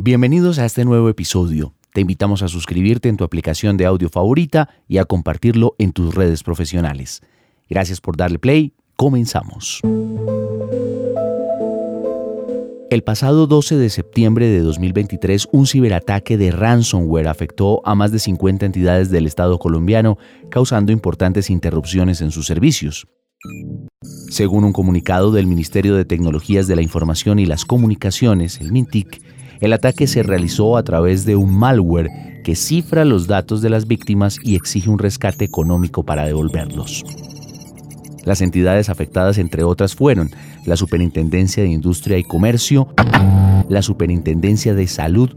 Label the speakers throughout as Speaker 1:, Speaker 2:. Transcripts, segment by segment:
Speaker 1: Bienvenidos a este nuevo episodio. Te invitamos a suscribirte en tu aplicación de audio favorita y a compartirlo en tus redes profesionales. Gracias por darle play. Comenzamos. El pasado 12 de septiembre de 2023, un ciberataque de ransomware afectó a más de 50 entidades del Estado colombiano, causando importantes interrupciones en sus servicios. Según un comunicado del Ministerio de Tecnologías de la Información y las Comunicaciones, el MINTIC, el ataque se realizó a través de un malware que cifra los datos de las víctimas y exige un rescate económico para devolverlos. Las entidades afectadas, entre otras, fueron la Superintendencia de Industria y Comercio, la Superintendencia de Salud,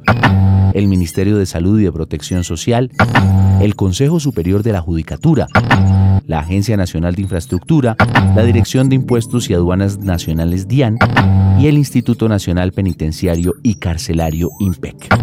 Speaker 1: el Ministerio de Salud y de Protección Social, el Consejo Superior de la Judicatura, la Agencia Nacional de Infraestructura, la Dirección de Impuestos y Aduanas Nacionales DIAN y el Instituto Nacional Penitenciario y Carcelario IMPEC.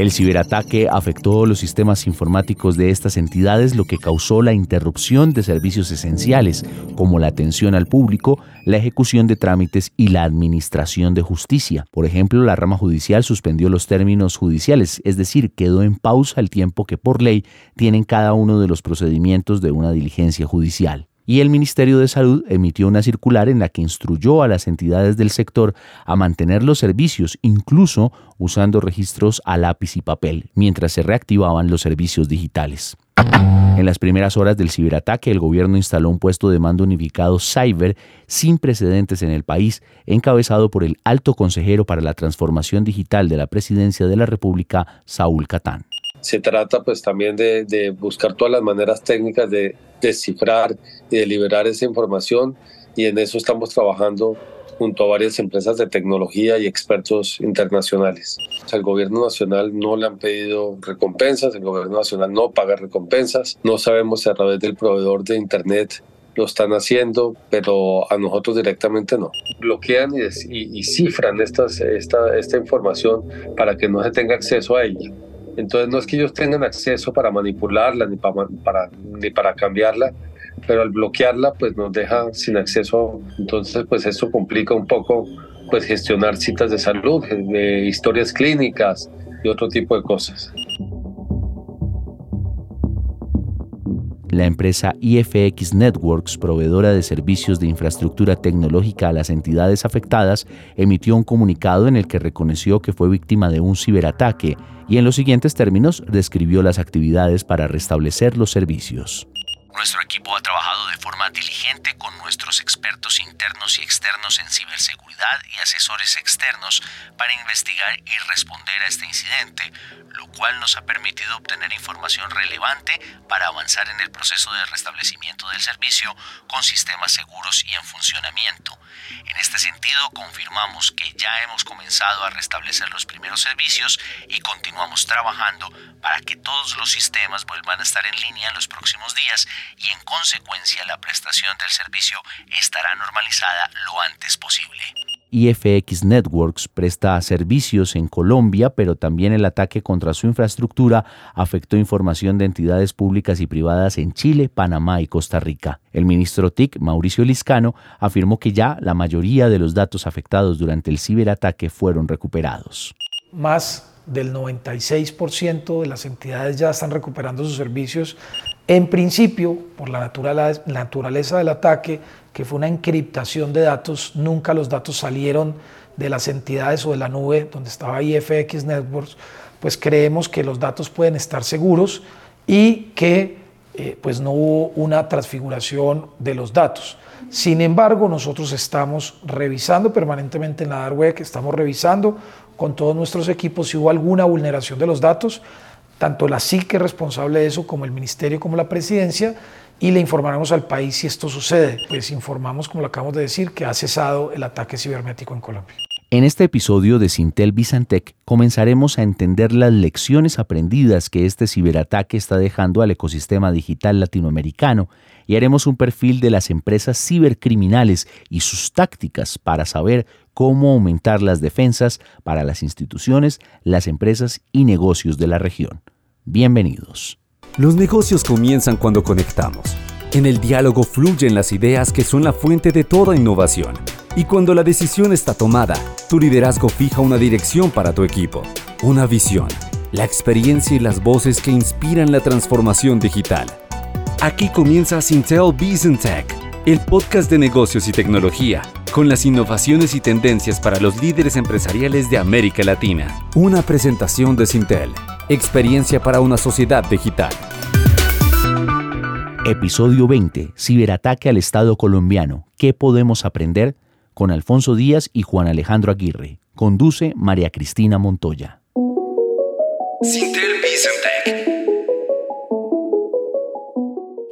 Speaker 1: El ciberataque afectó los sistemas informáticos de estas entidades, lo que causó la interrupción de servicios esenciales como la atención al público, la ejecución de trámites y la administración de justicia. Por ejemplo, la rama judicial suspendió los términos judiciales, es decir, quedó en pausa el tiempo que por ley tienen cada uno de los procedimientos de una diligencia judicial y el Ministerio de Salud emitió una circular en la que instruyó a las entidades del sector a mantener los servicios, incluso usando registros a lápiz y papel, mientras se reactivaban los servicios digitales. En las primeras horas del ciberataque, el gobierno instaló un puesto de mando unificado cyber sin precedentes en el país, encabezado por el alto consejero para la transformación digital de la presidencia de la República, Saúl Catán
Speaker 2: se trata pues también de, buscar todas las maneras técnicas de descifrar y de liberar esa información y en eso estamos trabajando junto a varias empresas de tecnología y expertos internacionales. el gobierno nacional no le han pedido recompensas, el gobierno nacional no paga recompensas, no sabemos si a través del proveedor de Internet lo están haciendo, pero a nosotros directamente no. Bloquean y, cifran esta, esta información para que no se tenga acceso a ella. Entonces no es que ellos tengan acceso para manipularla ni para, para, ni para cambiarla, pero al bloquearla pues nos deja sin acceso. Entonces pues eso complica un poco pues gestionar citas de salud, de historias clínicas y otro tipo de cosas.
Speaker 1: La empresa IFX Networks, proveedora de servicios de infraestructura tecnológica a las entidades afectadas, emitió un comunicado en el que reconoció que fue víctima de un ciberataque y en los siguientes términos describió las actividades para restablecer los servicios.
Speaker 3: Nuestro equipo ha trabajado de forma diligente con nuestros expertos internos y externos en ciberseguridad y asesores externos para investigar y responder a este incidente, lo cual nos ha permitido obtener información relevante para avanzar en el proceso de restablecimiento del servicio con sistemas seguros y en funcionamiento. En este sentido, confirmamos que ya hemos comenzado a restablecer los primeros servicios y continuamos trabajando para que todos los sistemas vuelvan a estar en línea en los próximos días y en consecuencia la prestación del servicio estará normalizada lo antes posible.
Speaker 1: IFX Networks presta servicios en Colombia, pero también el ataque contra su infraestructura afectó información de entidades públicas y privadas en Chile, Panamá y Costa Rica. El ministro TIC, Mauricio Liscano, afirmó que ya la mayoría de los datos afectados durante el ciberataque fueron recuperados.
Speaker 4: Más del 96% de las entidades ya están recuperando sus servicios en principio, por la naturaleza del ataque, que fue una encriptación de datos, nunca los datos salieron de las entidades o de la nube donde estaba IFX Networks, pues creemos que los datos pueden estar seguros y que eh, pues no hubo una transfiguración de los datos. Sin embargo, nosotros estamos revisando permanentemente en la dark web, estamos revisando con todos nuestros equipos si hubo alguna vulneración de los datos tanto la SIC es responsable de eso como el Ministerio como la Presidencia y le informaremos al país si esto sucede. Pues informamos, como lo acabamos de decir, que ha cesado el ataque cibernético en Colombia.
Speaker 1: En este episodio de Sintel Bizantec comenzaremos a entender las lecciones aprendidas que este ciberataque está dejando al ecosistema digital latinoamericano y haremos un perfil de las empresas cibercriminales y sus tácticas para saber cómo aumentar las defensas para las instituciones, las empresas y negocios de la región. Bienvenidos.
Speaker 5: Los negocios comienzan cuando conectamos. En el diálogo fluyen las ideas que son la fuente de toda innovación Y cuando la decisión está tomada, tu liderazgo fija una dirección para tu equipo, una visión, la experiencia y las voces que inspiran la transformación digital. Aquí comienza Sintel Business Tech, el podcast de negocios y tecnología, con las innovaciones y tendencias para los líderes empresariales de América Latina. Una presentación de Sintel, experiencia para una sociedad digital.
Speaker 1: Episodio 20. Ciberataque al Estado colombiano. ¿Qué podemos aprender? Con Alfonso Díaz y Juan Alejandro Aguirre. Conduce María Cristina Montoya.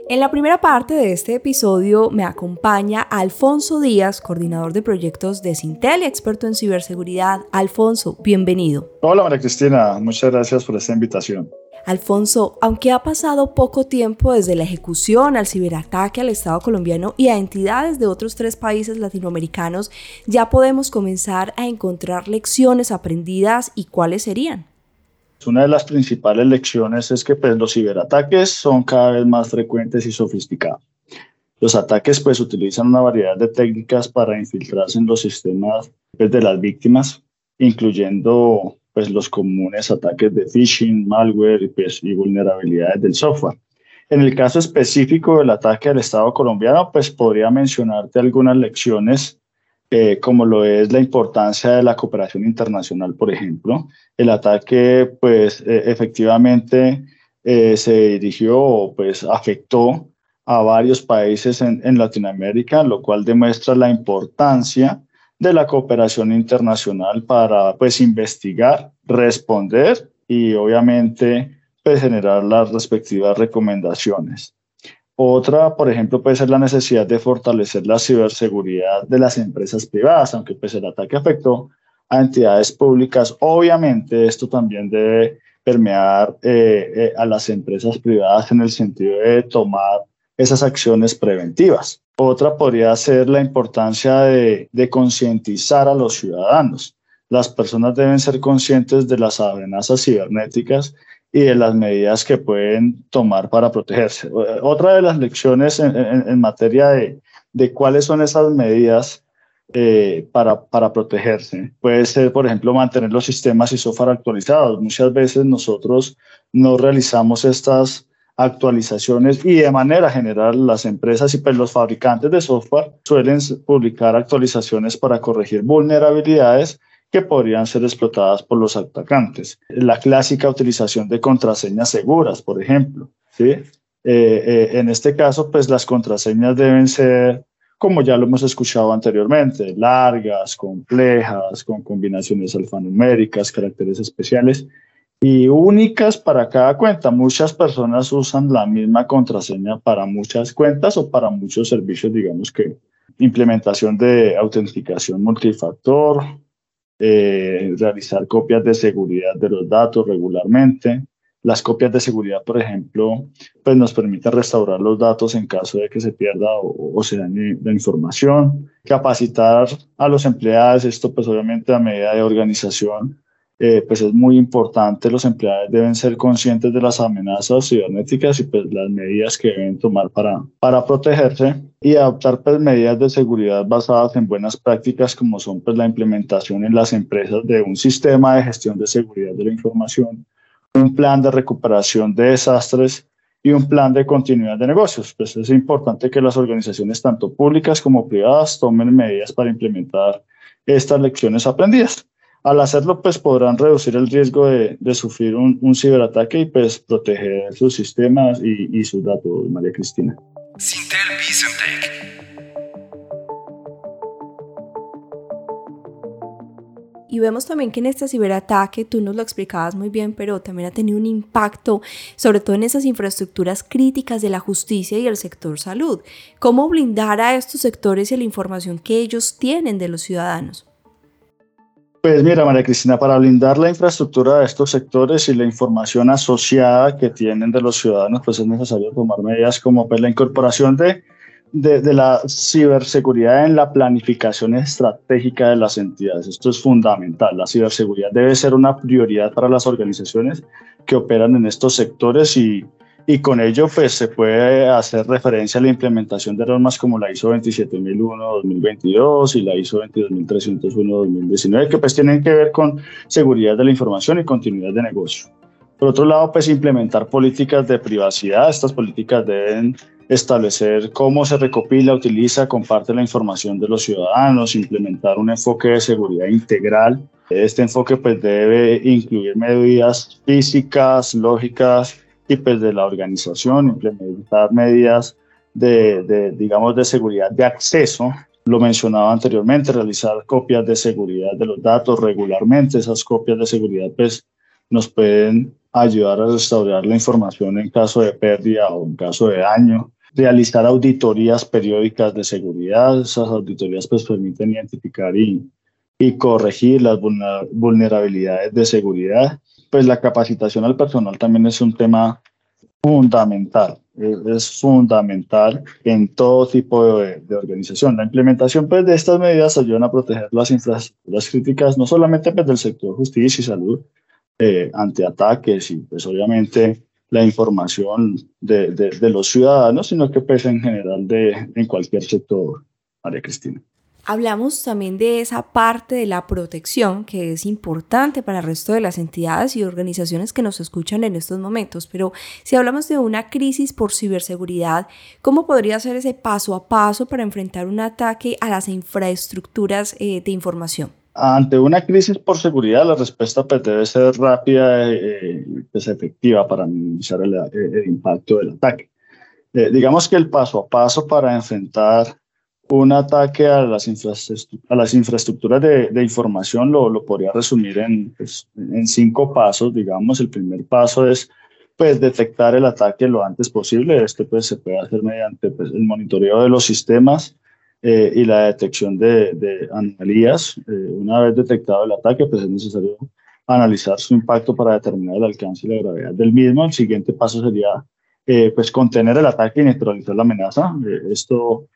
Speaker 6: En la primera parte de este episodio me acompaña Alfonso Díaz, coordinador de proyectos de Sintel y experto en ciberseguridad. Alfonso, bienvenido.
Speaker 7: Hola María Cristina, muchas gracias por esta invitación.
Speaker 6: Alfonso, aunque ha pasado poco tiempo desde la ejecución al ciberataque al Estado colombiano y a entidades de otros tres países latinoamericanos, ya podemos comenzar a encontrar lecciones aprendidas y cuáles serían.
Speaker 7: Una de las principales lecciones es que pues, los ciberataques son cada vez más frecuentes y sofisticados. Los ataques pues utilizan una variedad de técnicas para infiltrarse en los sistemas pues, de las víctimas, incluyendo pues los comunes ataques de phishing, malware pues, y vulnerabilidades del software. En el caso específico del ataque al Estado colombiano, pues podría mencionarte algunas lecciones, eh, como lo es la importancia de la cooperación internacional, por ejemplo. El ataque, pues eh, efectivamente eh, se dirigió, pues afectó a varios países en, en Latinoamérica, lo cual demuestra la importancia de la cooperación internacional para pues investigar, responder y obviamente pues generar las respectivas recomendaciones. Otra, por ejemplo, puede ser la necesidad de fortalecer la ciberseguridad de las empresas privadas, aunque pues el ataque afectó a entidades públicas. Obviamente esto también debe permear eh, eh, a las empresas privadas en el sentido de tomar esas acciones preventivas. Otra podría ser la importancia de, concientizar a los ciudadanos. Las personas deben ser conscientes de las amenazas cibernéticas y de las medidas que pueden tomar para protegerse. Otra de las lecciones en, materia de, cuáles son esas medidas eh, para, para protegerse puede ser, por ejemplo, mantener los sistemas y software actualizados. Muchas veces nosotros no realizamos estas actualizaciones y de manera general las empresas y pues los fabricantes de software suelen publicar actualizaciones para corregir vulnerabilidades que podrían ser explotadas por los atacantes. La clásica utilización de contraseñas seguras, por ejemplo. ¿sí? Eh, eh, en este caso, pues las contraseñas deben ser, como ya lo hemos escuchado anteriormente, largas, complejas, con combinaciones alfanuméricas, caracteres especiales y únicas para cada cuenta. Muchas personas usan la misma contraseña para muchas cuentas o para muchos servicios, digamos que implementación de autenticación multifactor, eh, realizar copias de seguridad de los datos regularmente. Las copias de seguridad, por ejemplo, pues nos permiten restaurar los datos en caso de que se pierda o, o se dañe la información. Capacitar a los empleados, esto pues obviamente a medida de organización, eh, pues es muy importante, los empleados deben ser conscientes de las amenazas cibernéticas y pues las medidas que deben tomar para, para protegerse y adoptar pues medidas de seguridad basadas en buenas prácticas como son pues la implementación en las empresas de un sistema de gestión de seguridad de la información, un plan de recuperación de desastres y un plan de continuidad de negocios. Pues es importante que las organizaciones tanto públicas como privadas tomen medidas para implementar estas lecciones aprendidas. Al hacerlo, pues podrán reducir el riesgo de, sufrir un, ciberataque y pues proteger sus sistemas y, sus datos, María Cristina. Sintel
Speaker 6: Y vemos también que en este ciberataque, tú nos lo explicabas muy bien, pero también ha tenido un impacto, sobre todo en esas infraestructuras críticas de la justicia y el sector salud. ¿Cómo blindar a estos sectores y la información que ellos tienen de los ciudadanos?
Speaker 7: Pues mira, María Cristina, para blindar la infraestructura de estos sectores y la información asociada que tienen de los ciudadanos, pues es necesario tomar medidas como pues, la incorporación de, de, la ciberseguridad en la planificación estratégica de las entidades. Esto es fundamental. La ciberseguridad debe ser una prioridad para las organizaciones que operan en estos sectores y, y con ello pues se puede hacer referencia a la implementación de normas como la ISO 27001-2022 y la ISO 22301-2019 que pues tienen que ver con seguridad de la información y continuidad de negocio. Por otro lado, pues implementar políticas de privacidad. Estas políticas deben establecer cómo se recopila, utiliza, comparte la información de los ciudadanos, implementar un enfoque de seguridad integral. Este enfoque pues debe incluir medidas físicas, lógicas y pues de la organización, implementar medidas de, de digamos, de seguridad de acceso lo mencionaba anteriormente, realizar copias de seguridad de los datos regularmente. Esas copias de seguridad pues nos pueden ayudar a restaurar la información en caso de pérdida o en caso de daño, realizar auditorías periódicas de seguridad. Esas auditorías pues permiten identificar y, y corregir las vulnerabilidades de seguridad. Pues la capacitación al personal también es un tema fundamental, es fundamental en todo tipo de, de, organización. La implementación pues, de estas medidas ayuda a proteger las infraestructuras críticas, no solamente pues, del sector justicia y salud, eh, ante ataques y pues obviamente la información de, de, los ciudadanos, sino que pesa en general de, en cualquier sector, María Cristina.
Speaker 6: Hablamos también de esa parte de la protección que es importante para el resto de las entidades y organizaciones que nos escuchan en estos momentos, pero si hablamos de una crisis por ciberseguridad, ¿cómo podría ser ese paso a paso para enfrentar un ataque a las infraestructuras eh, de información?
Speaker 7: Ante una crisis por seguridad, la respuesta pues, debe ser rápida y eh, pues, efectiva para minimizar el, el impacto del ataque. Eh, digamos que el paso a paso para enfrentar un ataque a las, a las infraestructuras de, de información lo, lo, podría resumir en, pues, en cinco pasos. Digamos, el primer paso es pues, detectar el ataque lo antes posible. Esto pues, se puede hacer mediante pues, el monitoreo de los sistemas, eh, y la detección de, de anomalías. Eh, una vez detectado el ataque, pues es necesario analizar su impacto para determinar el alcance y la gravedad del mismo. El siguiente paso sería eh, pues contener el ataque y neutralizar la amenaza. esto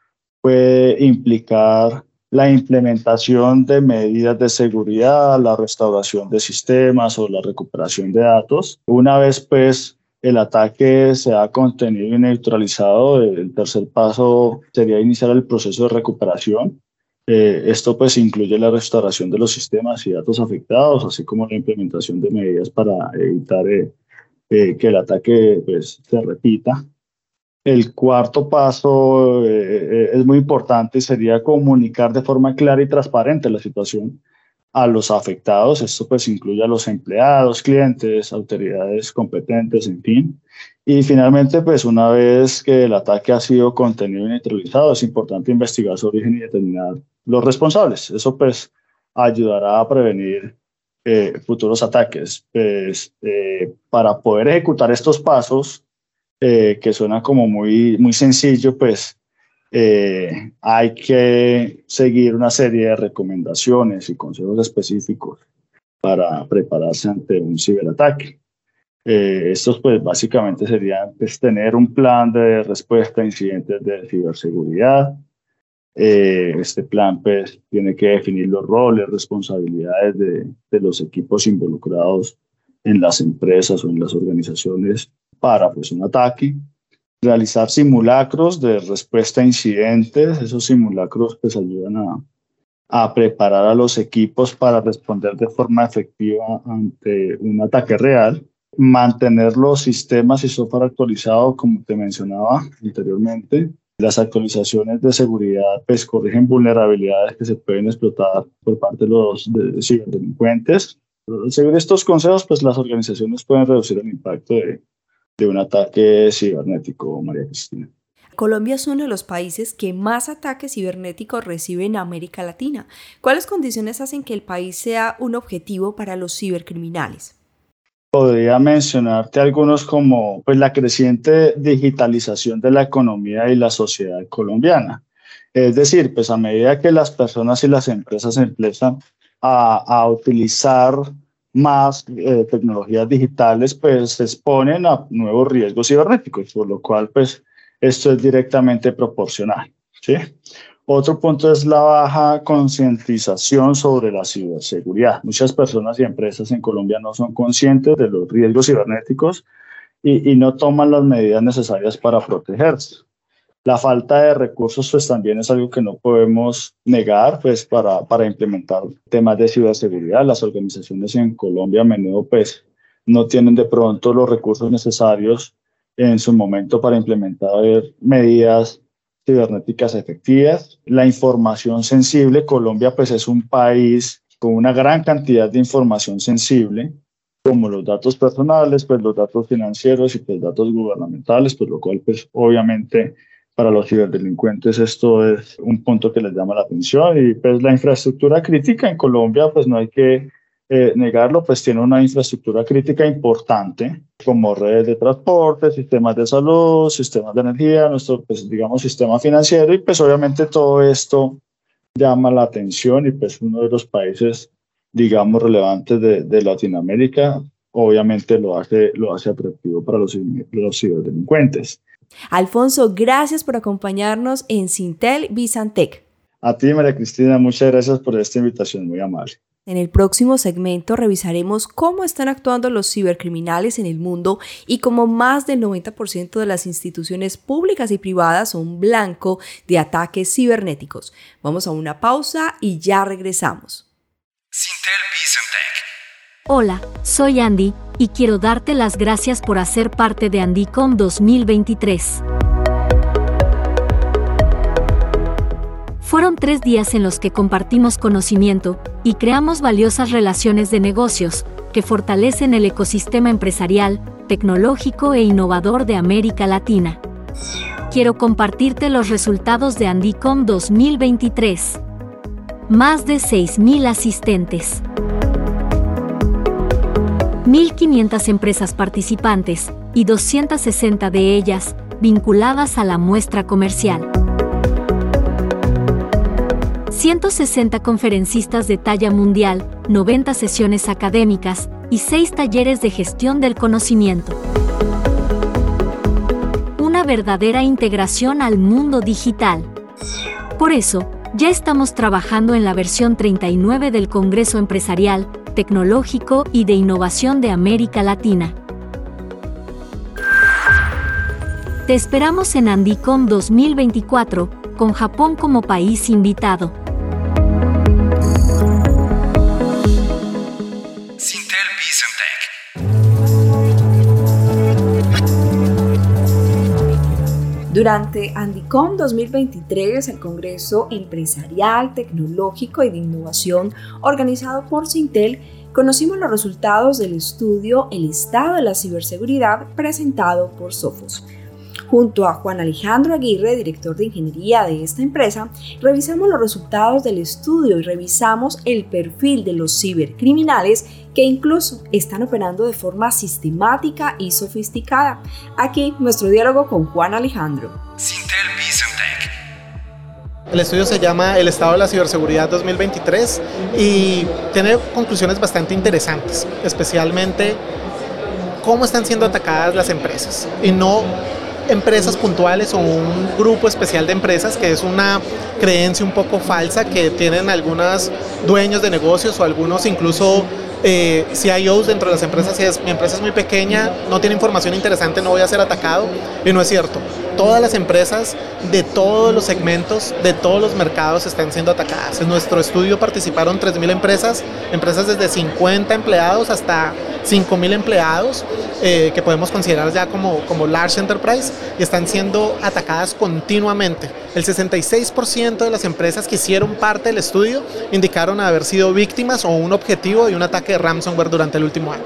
Speaker 7: puede implicar la implementación de medidas de seguridad, la restauración de sistemas o la recuperación de datos. Una vez pues el ataque se ha contenido y neutralizado. El tercer paso sería iniciar el proceso de recuperación. Eh, esto pues incluye la restauración de los sistemas y datos afectados, así como la implementación de medidas para evitar eh, eh, que el ataque pues, se repita. El cuarto paso es muy importante sería comunicar de forma clara y transparente la situación a los afectados. Esto pues incluye a los empleados, clientes, autoridades competentes, en fin. Y finalmente, pues una vez que el ataque ha sido contenido y neutralizado, es importante investigar su origen y determinar los responsables. Eso pues ayudará a prevenir eh, futuros ataques. Pues, eh, para poder ejecutar estos pasos, eh, que suena como muy, muy sencillo, pues eh, hay que seguir una serie de recomendaciones y consejos específicos para prepararse ante un ciberataque. Eh, estos pues básicamente serían pues, tener un plan de respuesta a incidentes de ciberseguridad. Eh, este plan pues tiene que definir los roles, responsabilidades de, de los equipos involucrados en las empresas o en las organizaciones para pues un ataque realizar simulacros de respuesta a incidentes. Esos simulacros pues ayudan a, a preparar a los equipos para responder de forma efectiva ante un ataque real. Mantener los sistemas y software actualizados, como te mencionaba anteriormente. Las actualizaciones de seguridad pues corrigen vulnerabilidades que se pueden explotar por parte de los ciberdelincuentes. Según estos consejos, pues las organizaciones pueden reducir el impacto de, de un ataque cibernético, María Cristina.
Speaker 6: Colombia es uno de los países que más ataques cibernéticos recibe en América Latina. ¿Cuáles condiciones hacen que el país sea un objetivo para los cibercriminales?
Speaker 7: Podría mencionarte algunos como pues, la creciente digitalización de la economía y la sociedad colombiana. Es decir, pues a medida que las personas y las empresas empiezan a, a utilizar más eh, tecnologías digitales, pues se exponen a nuevos riesgos cibernéticos, por lo cual, pues, esto es directamente proporcional. ¿sí? Otro punto es la baja concientización sobre la ciberseguridad. Muchas personas y empresas en Colombia no son conscientes de los riesgos cibernéticos y, y no toman las medidas necesarias para protegerse. La falta de recursos pues también es algo que no podemos negar pues para, para implementar temas de ciberseguridad. Las organizaciones en Colombia a menudo pues no tienen de pronto los recursos necesarios en su momento para implementar medidas cibernéticas efectivas. La información sensible, Colombia pues es un país con una gran cantidad de información sensible, como los datos personales, pues los datos financieros y pues datos gubernamentales, pues lo cual pues obviamente para los ciberdelincuentes esto es un punto que les llama la atención y pues la infraestructura crítica en Colombia pues no hay que eh, negarlo, pues tiene una infraestructura crítica importante como redes de transporte, sistemas de salud, sistemas de energía, nuestro pues digamos sistema financiero y pues obviamente todo esto llama la atención y pues uno de los países digamos relevantes de, de Latinoamérica obviamente lo hace, lo hace atractivo para los, los ciberdelincuentes.
Speaker 6: Alfonso, gracias por acompañarnos en Sintel Bizantec.
Speaker 7: A ti, María Cristina, muchas gracias por esta invitación, muy amable.
Speaker 6: En el próximo segmento revisaremos cómo están actuando los cibercriminales en el mundo y cómo más del 90% de las instituciones públicas y privadas son blanco de ataques cibernéticos. Vamos a una pausa y ya regresamos.
Speaker 8: Sintel Bizantec.
Speaker 9: Hola, soy Andy y quiero darte las gracias por hacer parte de Andicom 2023. Fueron tres días en los que compartimos conocimiento y creamos valiosas relaciones de negocios que fortalecen el ecosistema empresarial, tecnológico e innovador de América Latina. Quiero compartirte los resultados de Andicom 2023. Más de 6.000 asistentes. 1.500 empresas participantes y 260 de ellas vinculadas a la muestra comercial. 160 conferencistas de talla mundial, 90 sesiones académicas y 6 talleres de gestión del conocimiento. Una verdadera integración al mundo digital. Por eso, ya estamos trabajando en la versión 39 del Congreso Empresarial tecnológico y de innovación de América Latina. Te esperamos en Andicom 2024, con Japón como país invitado.
Speaker 6: Durante Andicom 2023, el Congreso Empresarial, Tecnológico y de Innovación organizado por Sintel, conocimos los resultados del estudio El estado de la ciberseguridad presentado por Sofos. Junto a Juan Alejandro Aguirre, director de ingeniería de esta empresa, revisamos los resultados del estudio y revisamos el perfil de los cibercriminales que incluso están operando de forma sistemática y sofisticada. Aquí nuestro diálogo con Juan Alejandro.
Speaker 10: El estudio se llama El estado de la ciberseguridad 2023 y tiene conclusiones bastante interesantes, especialmente cómo están siendo atacadas las empresas y no empresas puntuales o un grupo especial de empresas, que es una creencia un poco falsa que tienen algunos dueños de negocios o algunos incluso eh, CIOs dentro de las empresas, si es, mi empresa es muy pequeña, no tiene información interesante, no voy a ser atacado. Y no es cierto. Todas las empresas de todos los segmentos, de todos los mercados están siendo atacadas. En nuestro estudio participaron 3.000 empresas, empresas desde 50 empleados hasta 5.000 empleados, eh, que podemos considerar ya como, como large enterprise, y están siendo atacadas continuamente. El 66% de las empresas que hicieron parte del estudio indicaron haber sido víctimas o un objetivo de un ataque de ransomware durante el último año.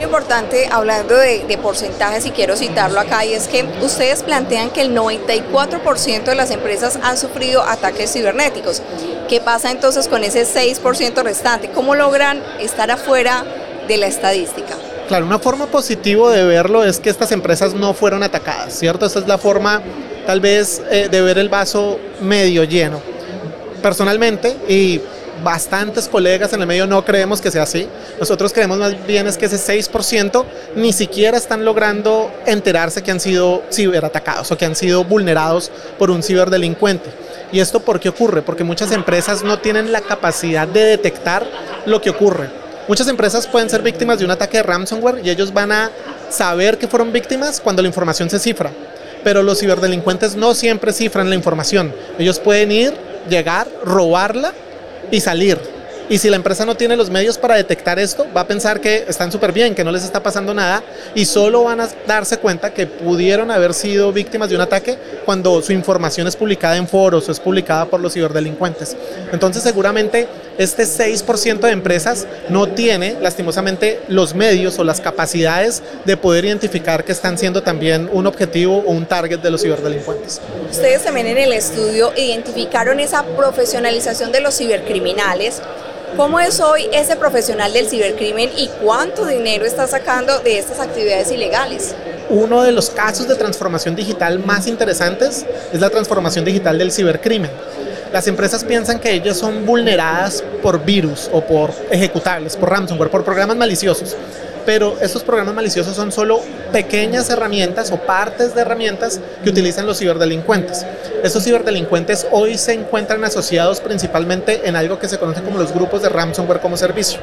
Speaker 6: Importante, hablando de, de, porcentajes, y quiero citarlo acá, y es que ustedes plantean que el 94% de las empresas han sufrido ataques cibernéticos. ¿Qué pasa entonces con ese 6% restante? ¿Cómo logran estar afuera de la estadística?
Speaker 10: Claro, una forma positiva de verlo es que estas empresas no fueron atacadas, ¿cierto? Esa es la forma tal vez eh, de ver el vaso medio lleno. Personalmente, y bastantes colegas en el medio no creemos que sea así. Nosotros creemos más bien es que ese 6% ni siquiera están logrando enterarse que han sido ciberatacados o que han sido vulnerados por un ciberdelincuente. ¿Y esto por qué ocurre? Porque muchas empresas no tienen la capacidad de detectar lo que ocurre. Muchas empresas pueden ser víctimas de un ataque de ransomware y ellos van a saber que fueron víctimas cuando la información se cifra. Pero los ciberdelincuentes no siempre cifran la información. Ellos pueden ir, llegar, robarla y salir. Y si la empresa no tiene los medios para detectar esto, va a pensar que están súper bien, que no les está pasando nada y solo van a darse cuenta que pudieron haber sido víctimas de un ataque cuando su información es publicada en foros o es publicada por los ciberdelincuentes. Entonces seguramente este 6% de empresas no tiene lastimosamente los medios o las capacidades de poder identificar que están siendo también un objetivo o un target de los ciberdelincuentes.
Speaker 6: Ustedes también en el estudio identificaron esa profesionalización de los cibercriminales ¿Cómo es hoy ese profesional del cibercrimen y cuánto dinero está sacando de estas actividades ilegales?
Speaker 10: Uno de los casos de transformación digital más interesantes es la transformación digital del cibercrimen. Las empresas piensan que ellas son vulneradas por virus o por ejecutables, por ransomware, por programas maliciosos pero estos programas maliciosos son solo pequeñas herramientas o partes de herramientas que utilizan los ciberdelincuentes. Estos ciberdelincuentes hoy se encuentran asociados principalmente en algo que se conoce como los grupos de ransomware como servicio.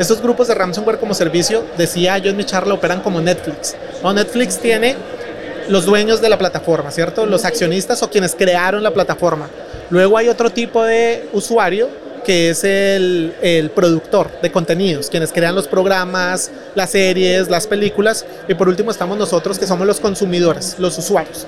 Speaker 10: Estos grupos de ransomware como servicio, decía yo en mi charla, operan como Netflix. Netflix tiene los dueños de la plataforma, ¿cierto? Los accionistas o quienes crearon la plataforma. Luego hay otro tipo de usuario que es el, el, productor de contenidos, quienes crean los programas, las series, las películas, y por último estamos nosotros que somos los consumidores, los usuarios.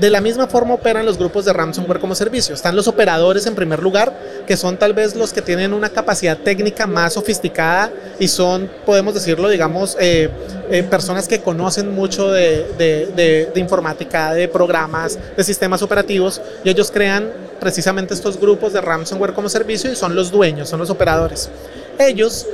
Speaker 10: De la misma forma operan los grupos de ransomware como servicio. Están los operadores en primer lugar, que son tal vez los que tienen una capacidad técnica más sofisticada y son, podemos decirlo, digamos, eh, eh, personas que conocen mucho de, de, de, informática, de programas, de sistemas operativos, y ellos crean precisamente estos grupos de ransomware como servicio y son los dueños, son los operadores. Ellos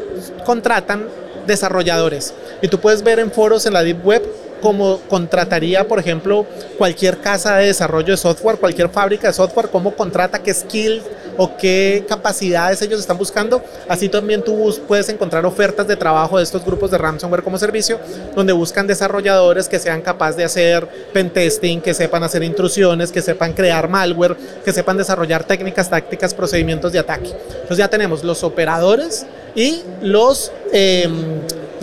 Speaker 10: contratan desarrolladores y tú puedes ver en foros en la Deep Web como contrataría, por ejemplo, cualquier casa de desarrollo de software, cualquier fábrica de software, cómo contrata, qué skills o qué capacidades ellos están buscando. Así también tú puedes encontrar ofertas de trabajo de estos grupos de ransomware como servicio, donde buscan desarrolladores que sean capaces de hacer pentesting, que sepan hacer intrusiones, que sepan crear malware, que sepan desarrollar técnicas, tácticas, procedimientos de ataque. Entonces ya tenemos los operadores y los em,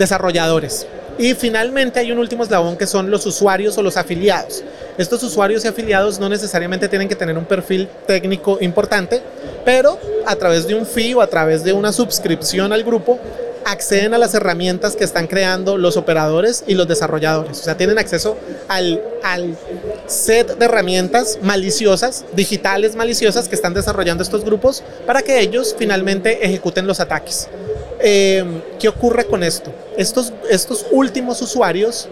Speaker 10: desarrolladores. Y finalmente hay un último eslabón que son los usuarios o los afiliados. Estos usuarios y afiliados no necesariamente tienen que tener un perfil técnico importante, pero a través de un fee o a través de una suscripción al grupo acceden a las herramientas que están creando los operadores y los desarrolladores. O sea, tienen acceso al, al set de herramientas maliciosas, digitales maliciosas que están desarrollando estos grupos para que ellos finalmente ejecuten los ataques. Em, ¿Qué ocurre con esto? Estos, estos últimos usuarios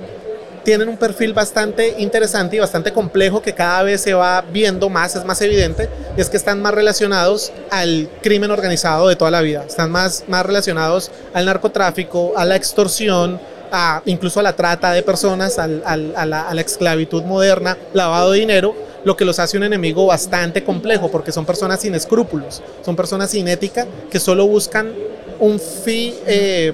Speaker 10: tienen un perfil bastante interesante y bastante complejo que cada vez se va viendo más, es más evidente, y es que están más relacionados al crimen organizado de toda la vida, están más, más relacionados al narcotráfico, a la extorsión, a, incluso a la trata de personas, a, la, a la esclavitud moderna, lavado de dinero, lo que los hace un enemigo bastante complejo, porque son personas sin escrúpulos, son personas sin ética que solo buscan un fee eh,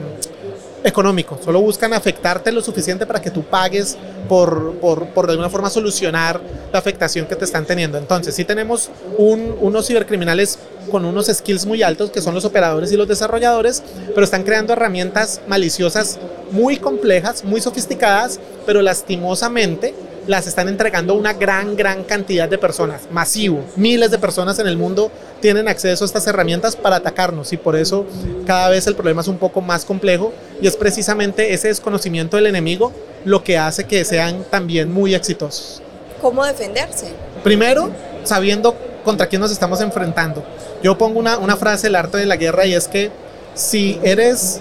Speaker 10: económico, solo buscan afectarte lo suficiente para que tú pagues por, por, por, de alguna forma solucionar la afectación que te están teniendo. Entonces, sí tenemos un, unos cibercriminales con unos skills muy altos, que son los operadores y los desarrolladores, pero están creando herramientas maliciosas muy complejas, muy sofisticadas, pero lastimosamente las están entregando una gran, gran cantidad de personas, masivo. Miles de personas en el mundo tienen acceso a estas herramientas para atacarnos y por eso cada vez el problema es un poco más complejo y es precisamente ese desconocimiento del enemigo lo que hace que sean también muy exitosos.
Speaker 6: ¿Cómo defenderse?
Speaker 10: Primero, sabiendo contra quién nos estamos enfrentando. Yo pongo una, una frase del arte de la guerra y es que si eres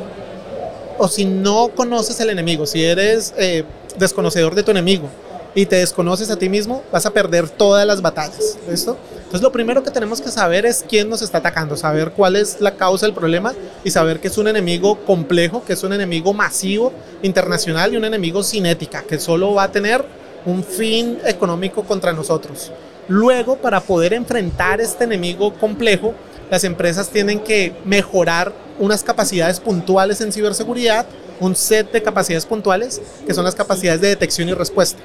Speaker 10: o si no conoces el enemigo, si eres eh, desconocedor de tu enemigo, y te desconoces a ti mismo, vas a perder todas las batallas. ¿Listo? Entonces lo primero que tenemos que saber es quién nos está atacando, saber cuál es la causa del problema y saber que es un enemigo complejo, que es un enemigo masivo, internacional y un enemigo sin ética, que solo va a tener un fin económico contra nosotros. Luego, para poder enfrentar este enemigo complejo, las empresas tienen que mejorar unas capacidades puntuales en ciberseguridad, un set de capacidades puntuales, que son las capacidades de detección y respuesta.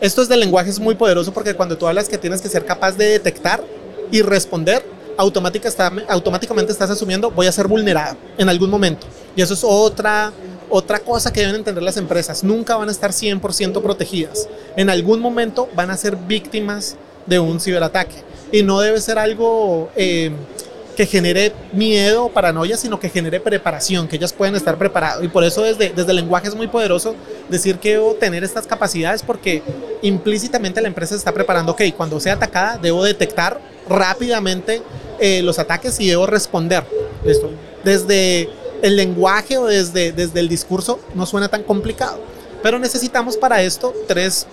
Speaker 10: Esto es del lenguaje es muy poderoso porque cuando tú hablas que tienes que ser capaz de detectar y responder, automáticamente estás asumiendo voy a ser vulnerado en algún momento. Y eso es otra, otra cosa que deben entender las empresas, nunca van a estar 100% protegidas. En algún momento van a ser víctimas de un ciberataque. Y no debe ser algo eh, que genere miedo o paranoia, sino que genere preparación, que ellas pueden estar preparadas. Y por eso desde, desde el lenguaje es muy poderoso decir que debo tener estas capacidades porque implícitamente la empresa está preparando, ok, cuando sea atacada debo detectar rápidamente eh, los ataques y debo responder. Esto, desde el lenguaje o desde, desde el discurso no suena tan complicado. Pero necesitamos para esto tres,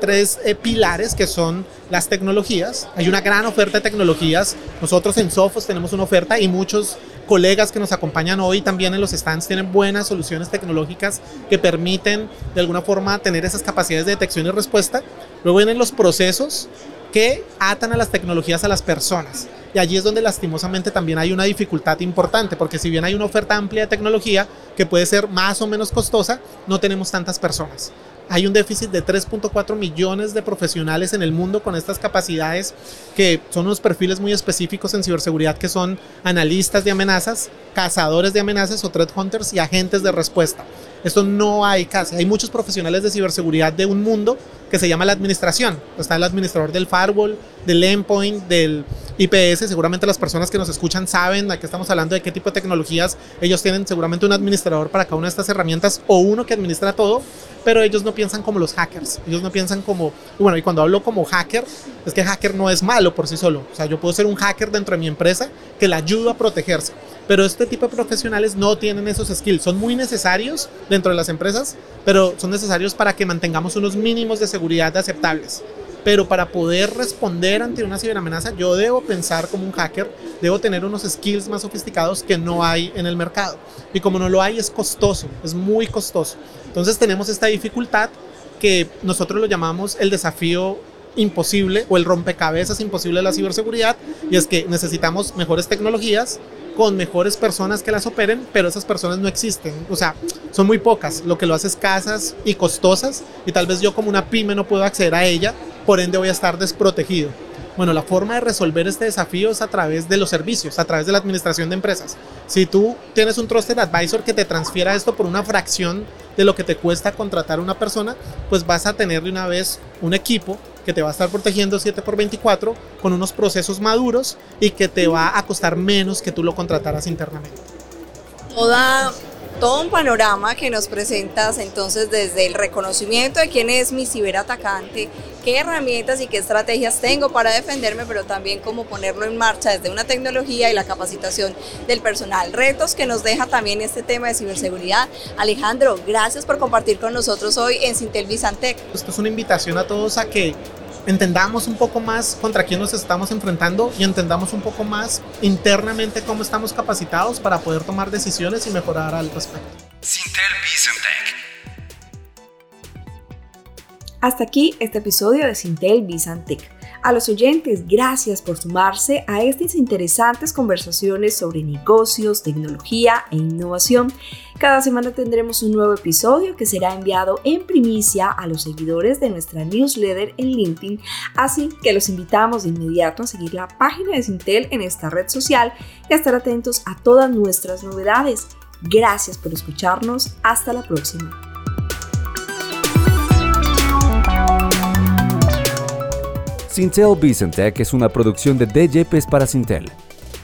Speaker 10: tres eh, pilares que son las tecnologías. Hay una gran oferta de tecnologías. Nosotros en Sofos tenemos una oferta y muchos colegas que nos acompañan hoy también en los stands tienen buenas soluciones tecnológicas que permiten de alguna forma tener esas capacidades de detección y respuesta. Luego vienen los procesos que atan a las tecnologías a las personas. Y allí es donde lastimosamente también hay una dificultad importante, porque si bien hay una oferta amplia de tecnología que puede ser más o menos costosa, no tenemos tantas personas. Hay un déficit de 3.4 millones de profesionales en el mundo con estas capacidades que son unos perfiles muy específicos en ciberseguridad que son analistas de amenazas, cazadores de amenazas o threat hunters y agentes de respuesta. Esto no hay casi. Hay muchos profesionales de ciberseguridad de un mundo que se llama la administración. Está el administrador del firewall, del endpoint, del IPS. Seguramente las personas que nos escuchan saben a qué estamos hablando, de qué tipo de tecnologías. Ellos tienen seguramente un administrador para cada una de estas herramientas o uno que administra todo, pero ellos no piensan como los hackers. Ellos no piensan como, bueno, y cuando hablo como hacker, es que hacker no es malo por sí solo. O sea, yo puedo ser un hacker dentro de mi empresa que le ayudo a protegerse. Pero este tipo de profesionales no tienen esos skills. Son muy necesarios dentro de las empresas, pero son necesarios para que mantengamos unos mínimos de seguridad aceptables. Pero para poder responder ante una ciberamenaza, yo debo pensar como un hacker, debo tener unos skills más sofisticados que no hay en el mercado. Y como no lo hay, es costoso, es muy costoso. Entonces tenemos esta dificultad que nosotros lo llamamos el desafío imposible o el rompecabezas imposible de la ciberseguridad, y es que necesitamos mejores tecnologías, con mejores personas que las operen, pero esas personas no existen. O sea, son muy pocas. Lo que lo hace escasas y costosas y tal vez yo como una pyme no puedo acceder a ella, por ende voy a estar desprotegido. Bueno, la forma de resolver este desafío es a través de los servicios, a través de la administración de empresas. Si tú tienes un Trusted Advisor que te transfiera esto por una fracción de lo que te cuesta contratar a una persona, pues vas a tener de una vez un equipo que te va a estar protegiendo 7x24 con unos procesos maduros y que te va a costar menos que tú lo contrataras internamente.
Speaker 6: Toda, todo un panorama que nos presentas entonces desde el reconocimiento de quién es mi ciberatacante, qué herramientas y qué estrategias tengo para defenderme, pero también cómo ponerlo en marcha desde una tecnología y la capacitación del personal. Retos que nos deja también este tema de ciberseguridad. Alejandro, gracias por compartir con nosotros hoy en Sintel Bizantec.
Speaker 10: Esto es una invitación a todos a que entendamos un poco más contra quién nos estamos enfrentando y entendamos un poco más internamente cómo estamos capacitados para poder tomar decisiones y mejorar al respecto.
Speaker 6: Hasta aquí este episodio de Sintel Bizantec. A los oyentes, gracias por sumarse a estas interesantes conversaciones sobre negocios, tecnología e innovación. Cada semana tendremos un nuevo episodio que será enviado en primicia a los seguidores de nuestra newsletter en LinkedIn, así que los invitamos de inmediato a seguir la página de Sintel en esta red social y a estar atentos a todas nuestras novedades. Gracias por escucharnos. Hasta la próxima.
Speaker 5: Sintel Vicentec es una producción de DJPs para Sintel.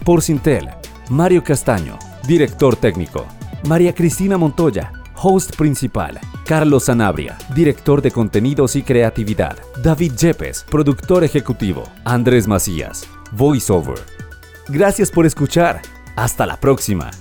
Speaker 5: Por Sintel, Mario Castaño, director técnico. María Cristina Montoya, host principal. Carlos Sanabria, director de contenidos y creatividad. David Yepes, productor ejecutivo. Andrés Macías, voiceover. Gracias por escuchar. Hasta la próxima.